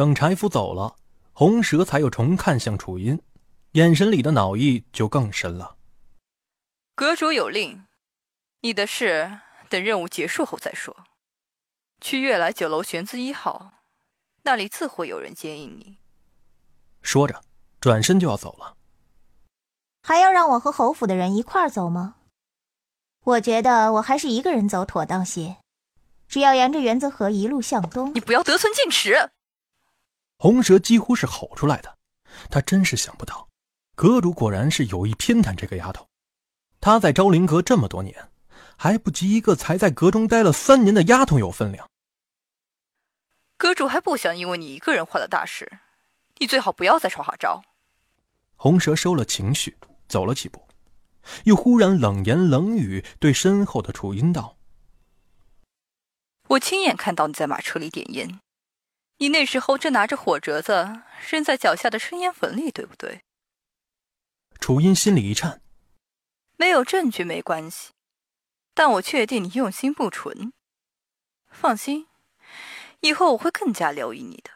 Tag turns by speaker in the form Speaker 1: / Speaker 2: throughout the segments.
Speaker 1: 等柴夫走了，红蛇才又重看向楚音，眼神里的恼意就更深了。
Speaker 2: 阁主有令，你的事等任务结束后再说。去悦来酒楼玄字一号，那里自会有人接应你。
Speaker 1: 说着，转身就要走了。
Speaker 3: 还要让我和侯府的人一块儿走吗？我觉得我还是一个人走妥当些。只要沿着元泽河一路向东，
Speaker 2: 你不要得寸进尺。
Speaker 1: 红蛇几乎是吼出来的，他真是想不到，阁主果然是有意偏袒这个丫头。她在昭灵阁这么多年，还不及一个才在阁中待了三年的丫头有分量。
Speaker 2: 阁主还不想因为你一个人坏了大事，你最好不要再耍花招。
Speaker 1: 红蛇收了情绪，走了几步，又忽然冷言冷语对身后的楚音道：“
Speaker 2: 我亲眼看到你在马车里点烟。”你那时候正拿着火折子扔在脚下的生烟坟里，对不对？
Speaker 1: 楚音心里一颤，
Speaker 2: 没有证据没关系，但我确定你用心不纯。放心，以后我会更加留意你的。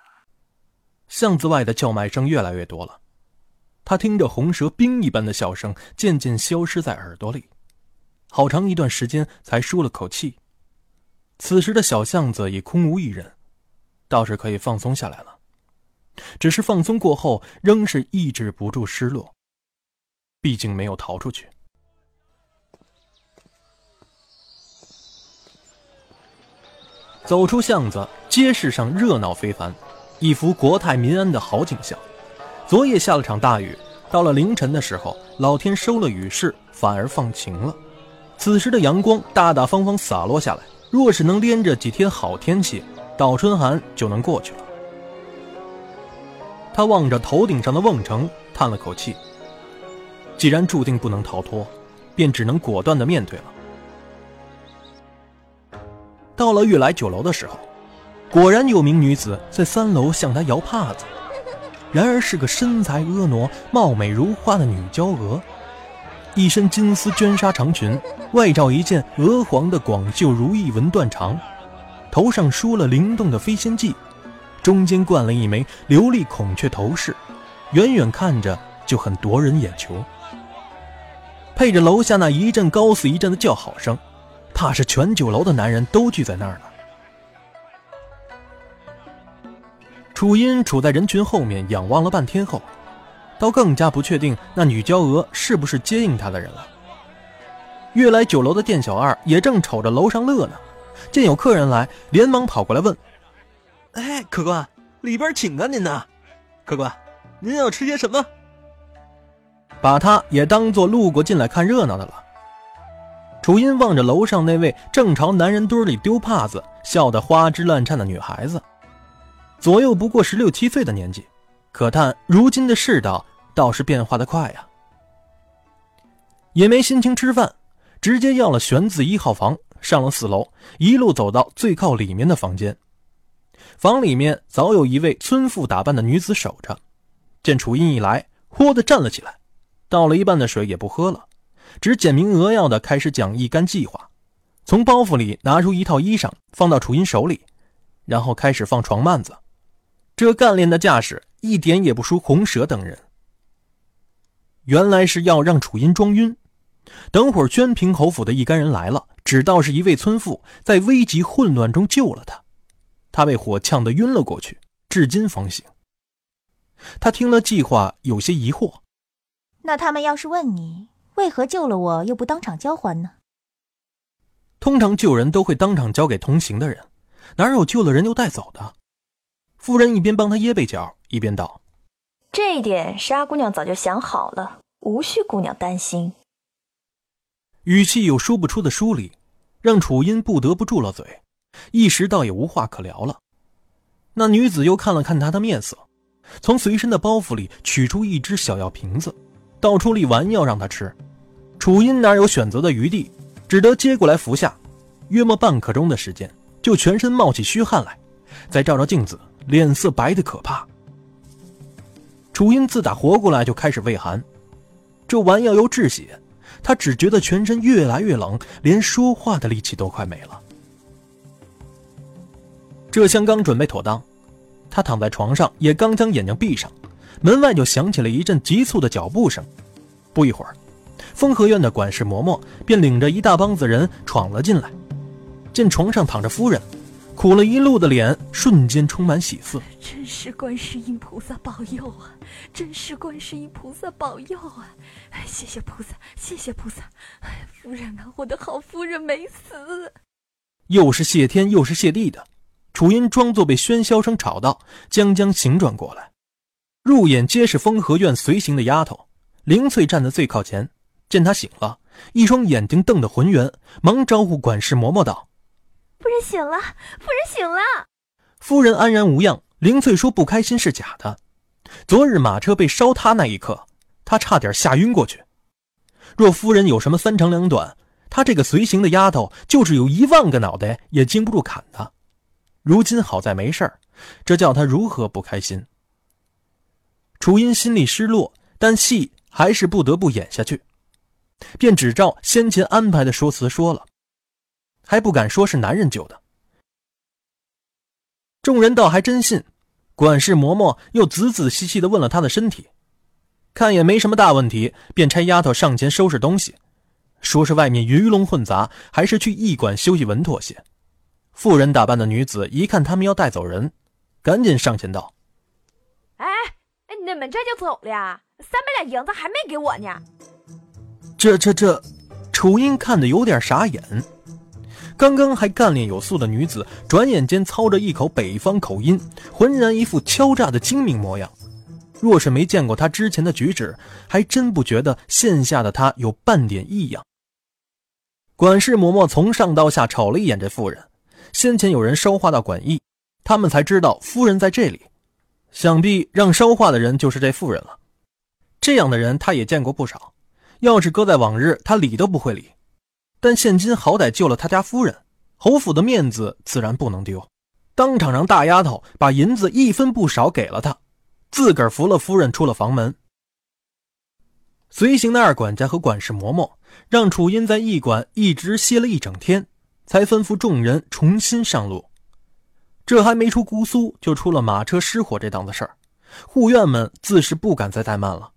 Speaker 1: 巷子外的叫卖声越来越多了，他听着红蛇冰一般的笑声渐渐消失在耳朵里，好长一段时间才舒了口气。此时的小巷子已空无一人。倒是可以放松下来了，只是放松过后仍是抑制不住失落。毕竟没有逃出去。走出巷子，街市上热闹非凡，一幅国泰民安的好景象。昨夜下了场大雨，到了凌晨的时候，老天收了雨势，反而放晴了。此时的阳光大大方方洒落下来，若是能连着几天好天气。倒春寒就能过去了。他望着头顶上的瓮城，叹了口气。既然注定不能逃脱，便只能果断的面对了。到了悦来酒楼的时候，果然有名女子在三楼向他摇帕子，然而是个身材婀娜、貌美如花的女娇娥，一身金丝绢纱长裙，外罩一件鹅黄的广袖如意纹缎长。头上梳了灵动的飞仙髻，中间冠了一枚琉璃孔雀头饰，远远看着就很夺人眼球。配着楼下那一阵高似一阵的叫好声，怕是全酒楼的男人都聚在那儿了。楚音处在人群后面仰望了半天后，倒更加不确定那女娇娥是不是接应他的人了。悦来酒楼的店小二也正瞅着楼上乐呢。见有客人来，连忙跑过来问：“
Speaker 4: 哎，客官，里边请啊您呐！客官，您要吃些什么？”
Speaker 1: 把他也当做路过进来看热闹的了。楚音望着楼上那位正朝男人堆里丢帕子、笑得花枝乱颤的女孩子，左右不过十六七岁的年纪，可叹如今的世道倒是变化的快呀。也没心情吃饭，直接要了玄子一号房。上了四楼，一路走到最靠里面的房间。房里面早有一位村妇打扮的女子守着，见楚音一来，豁地站了起来，倒了一半的水也不喝了，只简明扼要的开始讲一干计划。从包袱里拿出一套衣裳，放到楚音手里，然后开始放床幔子。这干练的架势一点也不输红蛇等人。原来是要让楚音装晕，等会儿宣平侯府的一干人来了。只道是一位村妇在危急混乱中救了他，他被火呛得晕了过去，至今方醒。他听了计划，有些疑惑：“
Speaker 3: 那他们要是问你为何救了我，又不当场交还呢？”
Speaker 1: 通常救人都会当场交给同行的人，哪有救了人就带走的？夫人一边帮他掖被角，一边道：“
Speaker 5: 这一点沙姑娘早就想好了，无需姑娘担心。”
Speaker 1: 语气有说不出的疏离，让楚音不得不住了嘴，一时倒也无话可聊了。那女子又看了看他的面色，从随身的包袱里取出一只小药瓶子，倒出粒丸药让他吃。楚音哪有选择的余地，只得接过来服下。约莫半刻钟的时间，就全身冒起虚汗来，再照照镜子，脸色白的可怕。楚音自打活过来就开始畏寒，这丸药又治血。他只觉得全身越来越冷，连说话的力气都快没了。这厢刚准备妥当，他躺在床上，也刚将眼睛闭上，门外就响起了一阵急促的脚步声。不一会儿，风和院的管事嬷嬷便领着一大帮子人闯了进来，见床上躺着夫人，苦了一路的脸瞬间充满喜色。
Speaker 6: 真是观世音菩萨保佑啊！真是观世音菩萨保佑啊！谢谢菩萨，谢谢菩萨！哎，夫人啊，我的好夫人没死。
Speaker 1: 又是谢天又是谢地的，楚音装作被喧嚣声吵到，将将醒转过来，入眼皆是风和院随行的丫头。灵翠站在最靠前，见她醒了，一双眼睛瞪得浑圆，忙招呼管事嬷嬷道：“
Speaker 6: 夫人醒了，夫人醒了。”
Speaker 1: 夫人安然无恙。林翠说：“不开心是假的。昨日马车被烧塌那一刻，她差点吓晕过去。若夫人有什么三长两短，她这个随行的丫头就是有一万个脑袋也经不住砍的。如今好在没事，这叫她如何不开心？”楚音心里失落，但戏。还是不得不演下去，便只照先前安排的说辞说了，还不敢说是男人救的。众人倒还真信，管事嬷嬷又仔仔细细的问了他的身体，看也没什么大问题，便差丫头上前收拾东西，说是外面鱼龙混杂，还是去驿馆休息稳妥些。妇人打扮的女子一看他们要带走人，赶紧上前道：“
Speaker 6: 哎哎，你们这就走了呀？”三百两银子还没给我呢，
Speaker 1: 这这这，楚音看得有点傻眼。刚刚还干练有素的女子，转眼间操着一口北方口音，浑然一副敲诈的精明模样。若是没见过她之前的举止，还真不觉得现下的她有半点异样。管事嬷嬷从上到下瞅了一眼这妇人，先前有人捎话到馆驿，他们才知道夫人在这里，想必让捎话的人就是这妇人了。这样的人他也见过不少，要是搁在往日，他理都不会理。但现今好歹救了他家夫人，侯府的面子自然不能丢，当场让大丫头把银子一分不少给了他，自个儿扶了夫人出了房门。随行的二管家和管事嬷嬷让楚音在驿馆一直歇了一整天，才吩咐众人重新上路。这还没出姑苏，就出了马车失火这档子事儿，护院们自是不敢再怠慢了。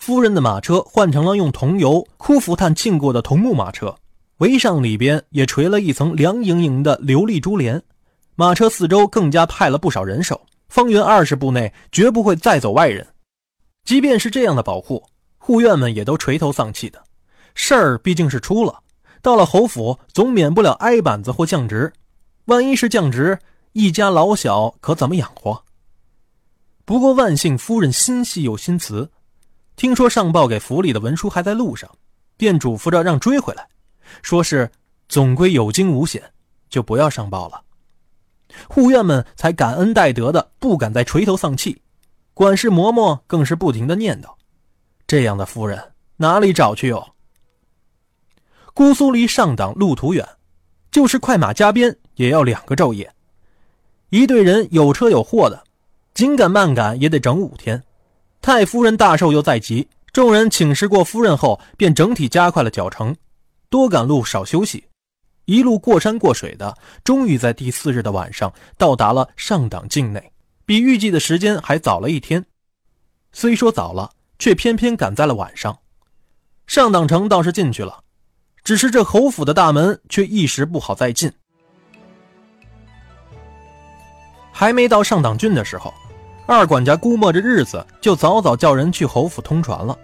Speaker 1: 夫人的马车换成了用桐油、枯浮炭浸过的桐木马车，围上里边也垂了一层凉莹莹的琉璃珠帘。马车四周更加派了不少人手，方圆二十步内绝不会再走外人。即便是这样的保护，护院们也都垂头丧气的。事儿毕竟是出了，到了侯府总免不了挨板子或降职。万一是降职，一家老小可怎么养活？不过万幸，夫人心细又心慈。听说上报给府里的文书还在路上，便嘱咐着让追回来，说是总归有惊无险，就不要上报了。护院们才感恩戴德的，不敢再垂头丧气。管事嬷嬷更是不停的念叨：“这样的夫人哪里找去哟？”姑苏离上党路途远，就是快马加鞭也要两个昼夜。一队人有车有货的，紧赶慢赶也得整五天。太夫人大寿又在即，众人请示过夫人后，便整体加快了脚程，多赶路少休息，一路过山过水的，终于在第四日的晚上到达了上党境内，比预计的时间还早了一天。虽说早了，却偏偏赶在了晚上。上党城倒是进去了，只是这侯府的大门却一时不好再进。还没到上党郡的时候。二管家估摸着日子，就早早叫人去侯府通传了。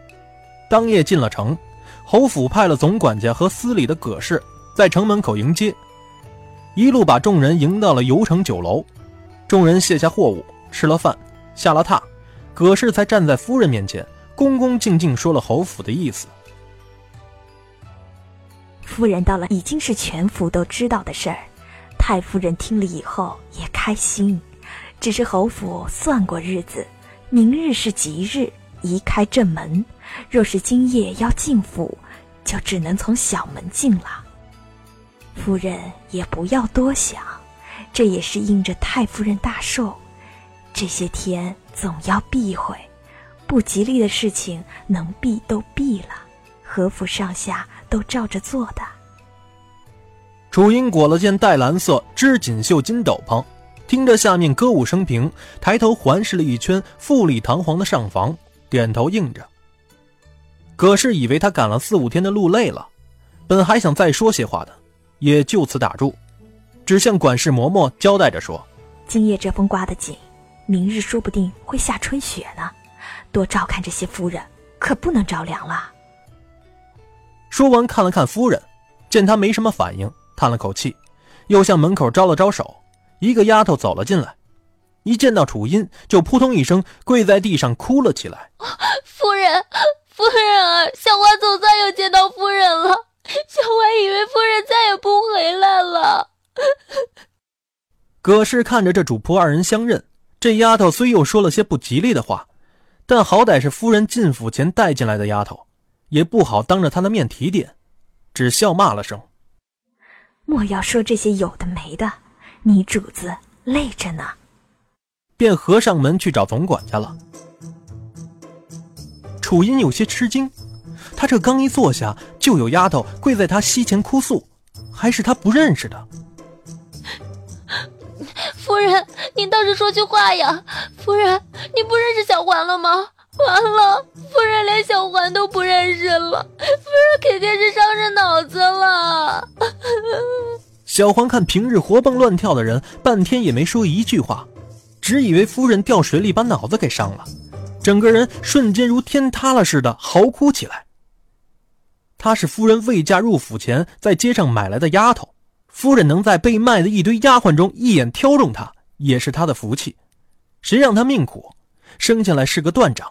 Speaker 1: 当夜进了城，侯府派了总管家和司礼的葛氏在城门口迎接，一路把众人迎到了游城酒楼。众人卸下货物，吃了饭，下了榻，葛氏才站在夫人面前，恭恭敬敬说了侯府的意思。
Speaker 5: 夫人到了，已经是全府都知道的事儿。太夫人听了以后也开心。只是侯府算过日子，明日是吉日，移开正门。若是今夜要进府，就只能从小门进了。夫人也不要多想，这也是应着太夫人大寿，这些天总要避讳，不吉利的事情能避都避了。何府上下都照着做的。
Speaker 1: 楚英裹了件黛蓝色织锦绣金斗篷。听着下面歌舞升平，抬头环视了一圈富丽堂皇的上房，点头应着。葛氏以为他赶了四五天的路累了，本还想再说些话的，也就此打住，只向管事嬷嬷交代着说：“
Speaker 5: 今夜这风刮得紧，明日说不定会下春雪呢，多照看这些夫人，可不能着凉了。”
Speaker 1: 说完，看了看夫人，见她没什么反应，叹了口气，又向门口招了招手。一个丫头走了进来，一见到楚音，就扑通一声跪在地上哭了起来：“
Speaker 6: 夫人，夫人啊，小花总算又见到夫人了。小花以为夫人再也不回来了。”
Speaker 1: 葛氏看着这主仆二人相认，这丫头虽又说了些不吉利的话，但好歹是夫人进府前带进来的丫头。也不好当着她的面提点，只笑骂了声：“
Speaker 5: 莫要说这些有的没的，你主子累着呢。”
Speaker 1: 便合上门去找总管家了。楚音有些吃惊，他这刚一坐下，就有丫头跪在他膝前哭诉，还是他不认识的。
Speaker 6: 夫人，您倒是说句话呀！夫人，你不认识小环了吗？完了，夫人连小环都不认识了，夫人肯定是伤着脑子了。
Speaker 1: 小黄看平日活蹦乱跳的人，半天也没说一句话，只以为夫人掉水里把脑子给伤了，整个人瞬间如天塌了似的嚎哭起来。她是夫人未嫁入府前在街上买来的丫头，夫人能在被卖的一堆丫鬟中一眼挑中她，也是她的福气。谁让她命苦，生下来是个断掌。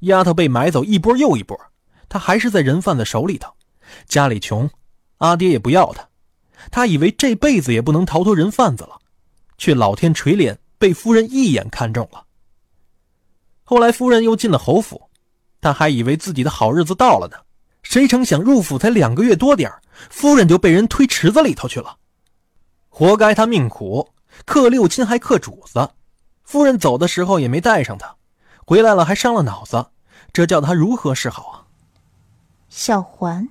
Speaker 1: 丫头被买走一波又一波，她还是在人贩子手里头。家里穷，阿爹也不要她。他以为这辈子也不能逃脱人贩子了，却老天垂怜，被夫人一眼看中了。后来夫人又进了侯府，他还以为自己的好日子到了呢。谁成想入府才两个月多点夫人就被人推池子里头去了。活该他命苦，克六亲还克主子。夫人走的时候也没带上他。回来了还伤了脑子，这叫他如何是好啊？
Speaker 3: 小环，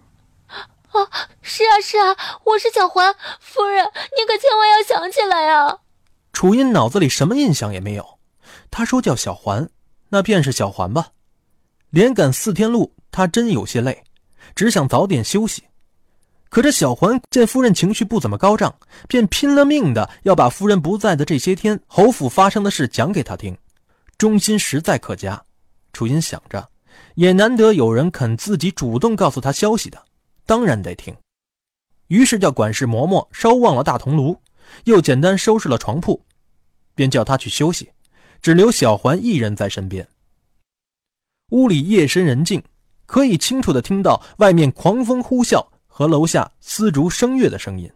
Speaker 6: 啊，是啊是啊，我是小环夫人，你可千万要想起来啊！
Speaker 1: 楚音脑子里什么印象也没有，他说叫小环，那便是小环吧。连赶四天路，他真有些累，只想早点休息。可这小环见夫人情绪不怎么高涨，便拼了命的要把夫人不在的这些天侯府发生的事讲给他听。忠心实在可嘉，楚音想着，也难得有人肯自己主动告诉他消息的，当然得听。于是叫管事嬷嬷烧旺了大铜炉，又简单收拾了床铺，便叫他去休息，只留小环一人在身边。屋里夜深人静，可以清楚的听到外面狂风呼啸和楼下丝竹声乐的声音。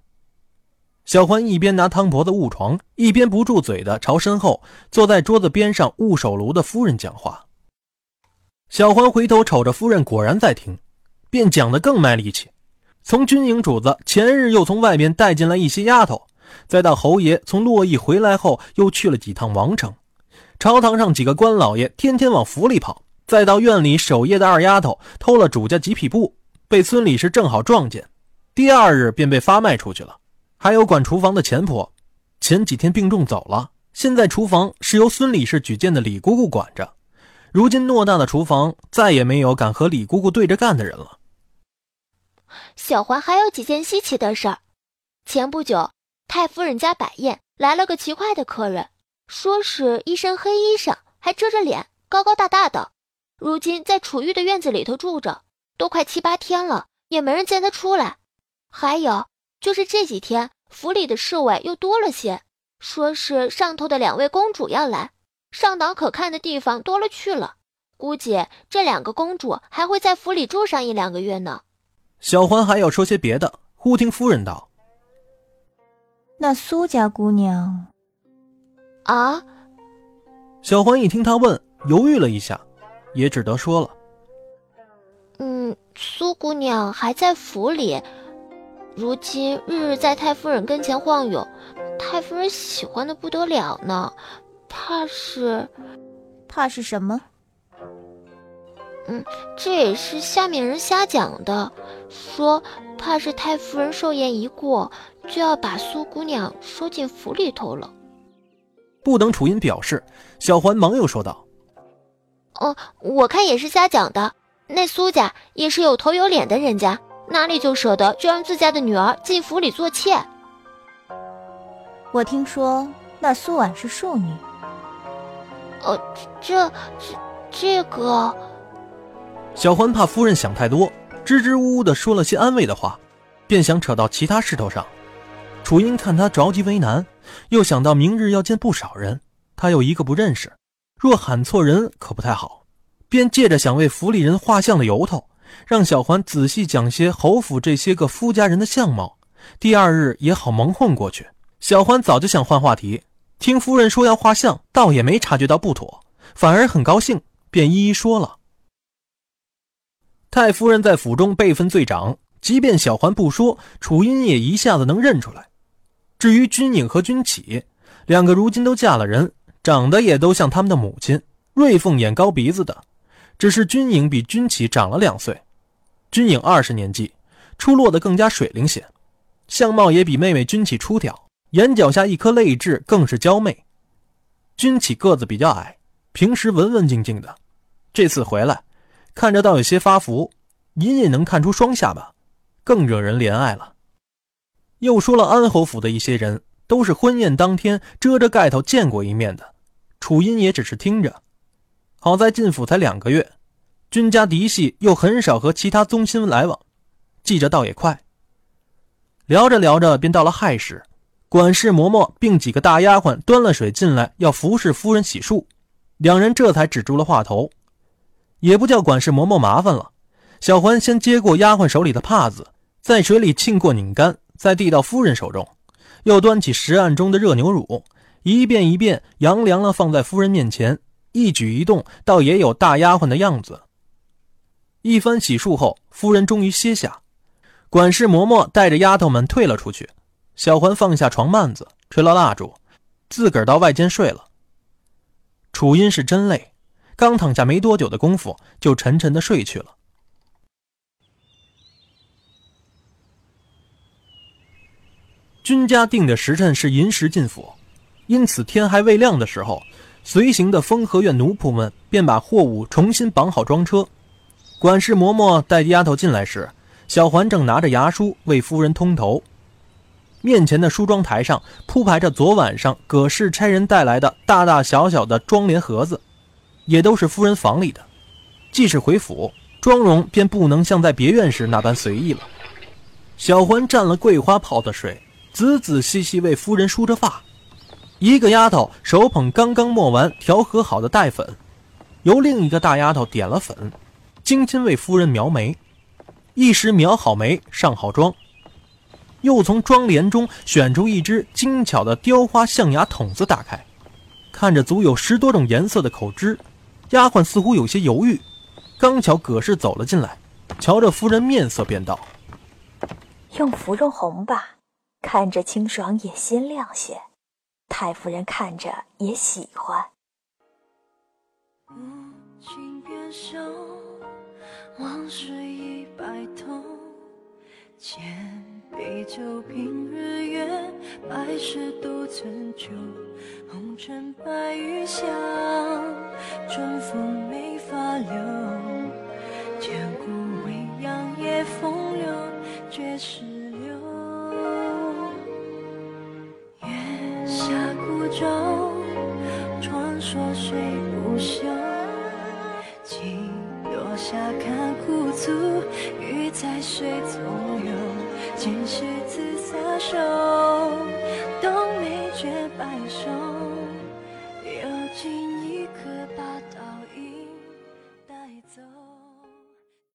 Speaker 1: 小环一边拿汤婆子捂床，一边不住嘴的朝身后坐在桌子边上捂手炉的夫人讲话。小环回头瞅着夫人，果然在听，便讲得更卖力气。从军营主子前日又从外面带进来一些丫头，再到侯爷从洛邑回来后又去了几趟王城，朝堂上几个官老爷天天往府里跑，再到院里守夜的二丫头偷了主家几匹布，被村里是正好撞见，第二日便被发卖出去了。还有管厨房的钱婆，前几天病重走了，现在厨房是由孙理事举荐的李姑姑管着。如今偌大的厨房再也没有敢和李姑姑对着干的人了。
Speaker 6: 小环还有几件稀奇的事儿。前不久，太夫人家摆宴，来了个奇怪的客人，说是一身黑衣裳，还遮着脸，高高大大的。如今在楚玉的院子里头住着，都快七八天了，也没人见他出来。还有。就是这几天，府里的侍卫又多了些，说是上头的两位公主要来，上党可看的地方多了去了，估计这两个公主还会在府里住上一两个月呢。
Speaker 1: 小环还要说些别的，忽听夫人道：“
Speaker 3: 那苏家姑娘。”
Speaker 6: 啊！
Speaker 1: 小环一听他问，犹豫了一下，也只得说了：“
Speaker 6: 嗯，苏姑娘还在府里。”如今日日在太夫人跟前晃悠，太夫人喜欢的不得了呢，怕是，
Speaker 3: 怕是什么？
Speaker 6: 嗯，这也是下面人瞎讲的，说怕是太夫人寿宴一过，就要把苏姑娘收进府里头了。
Speaker 1: 不等楚音表示，小环忙又说道：“
Speaker 6: 哦，我看也是瞎讲的。那苏家也是有头有脸的人家，哪里就舍得就让自家的女儿进府里做妾？
Speaker 3: 我听说那苏婉是庶女。
Speaker 6: 哦，这这这个……
Speaker 1: 小环怕夫人想太多，支支吾吾的说了些安慰的话，便想扯到其他事头上。楚音看他着急为难，又想到明日要见不少人，他又一个不认识，若喊错人可不太好，便借着想为府里人画像的由头，让小环仔细讲些侯府这些个夫家人的相貌，第二日也好蒙混过去。小环早就想换话题，听夫人说要画像，倒也没察觉到不妥，反而很高兴，便一一说了。太夫人在府中辈分最长，即便小环不说，楚音也一下子能认出来。至于君颖和君启两个，如今都嫁了人，长得也都像他们的母亲，瑞凤眼、高鼻子的。只是君颖比君启长了两岁，君颖二十年纪，出落得更加水灵些，相貌也比妹妹君启出挑，眼角下一颗泪痣更是娇媚。君启个子比较矮，平时文文静静的，这次回来，看着倒有些发福，隐隐能看出双下巴，更惹人怜爱了。又说了安侯府的一些人，都是婚宴当天遮着盖头见过一面的。楚音也只是听着。好在进府才两个月，君家嫡系又很少和其他宗亲来往，记着倒也快。聊着聊着，便到了亥时，管事嬷嬷并几个大丫鬟端了水进来，要服侍夫人洗漱。两人这才止住了话头，也不叫管事嬷嬷麻烦了。小环先接过丫鬟手里的帕子，在水里浸过拧干。再递到夫人手中，又端起石案中的热牛乳，一遍一遍扬凉了放在夫人面前，一举一动倒也有大丫鬟的样子。一番洗漱后，夫人终于歇下，管事嬷嬷带着丫头们退了出去。小环放下床幔子，吹了蜡烛，自个儿到外间睡了。楚音是真累，刚躺下没多久的功夫，就沉沉的睡去了。君家定的时辰是寅时进府，因此天还未亮的时候，随行的风和院奴仆们便把货物重新绑好装车。管事嬷嬷带丫头进来时，小环正拿着牙梳为夫人通头。面前的梳妆台上铺排着昨晚上葛氏差人带来的大大小小的妆帘盒子，也都是夫人房里的。既是回府，妆容便不能像在别院时那般随意了。小环蘸了桂花泡的水。仔仔细细为夫人梳着发，一个丫头手捧刚刚磨完、调和好的黛粉，由另一个大丫头点了粉，精心为夫人描眉。一时描好眉、上好妆，又从妆帘中选出一只精巧的雕花象牙筒子，打开，看着足有十多种颜色的口脂，丫鬟似乎有些犹豫。刚巧葛氏走了进来，瞧着夫人面色，便道：“
Speaker 5: 用芙蓉红吧。”看着清爽也鲜亮些，太夫人看着也喜欢。往事已白头，千杯酒，平日月，百事都曾旧。红尘白玉香，春风没法留。千古未央夜风流，绝世流。月下孤。舟，传说谁不休？请落下看枯足，鱼在水中游。今夕自撒手，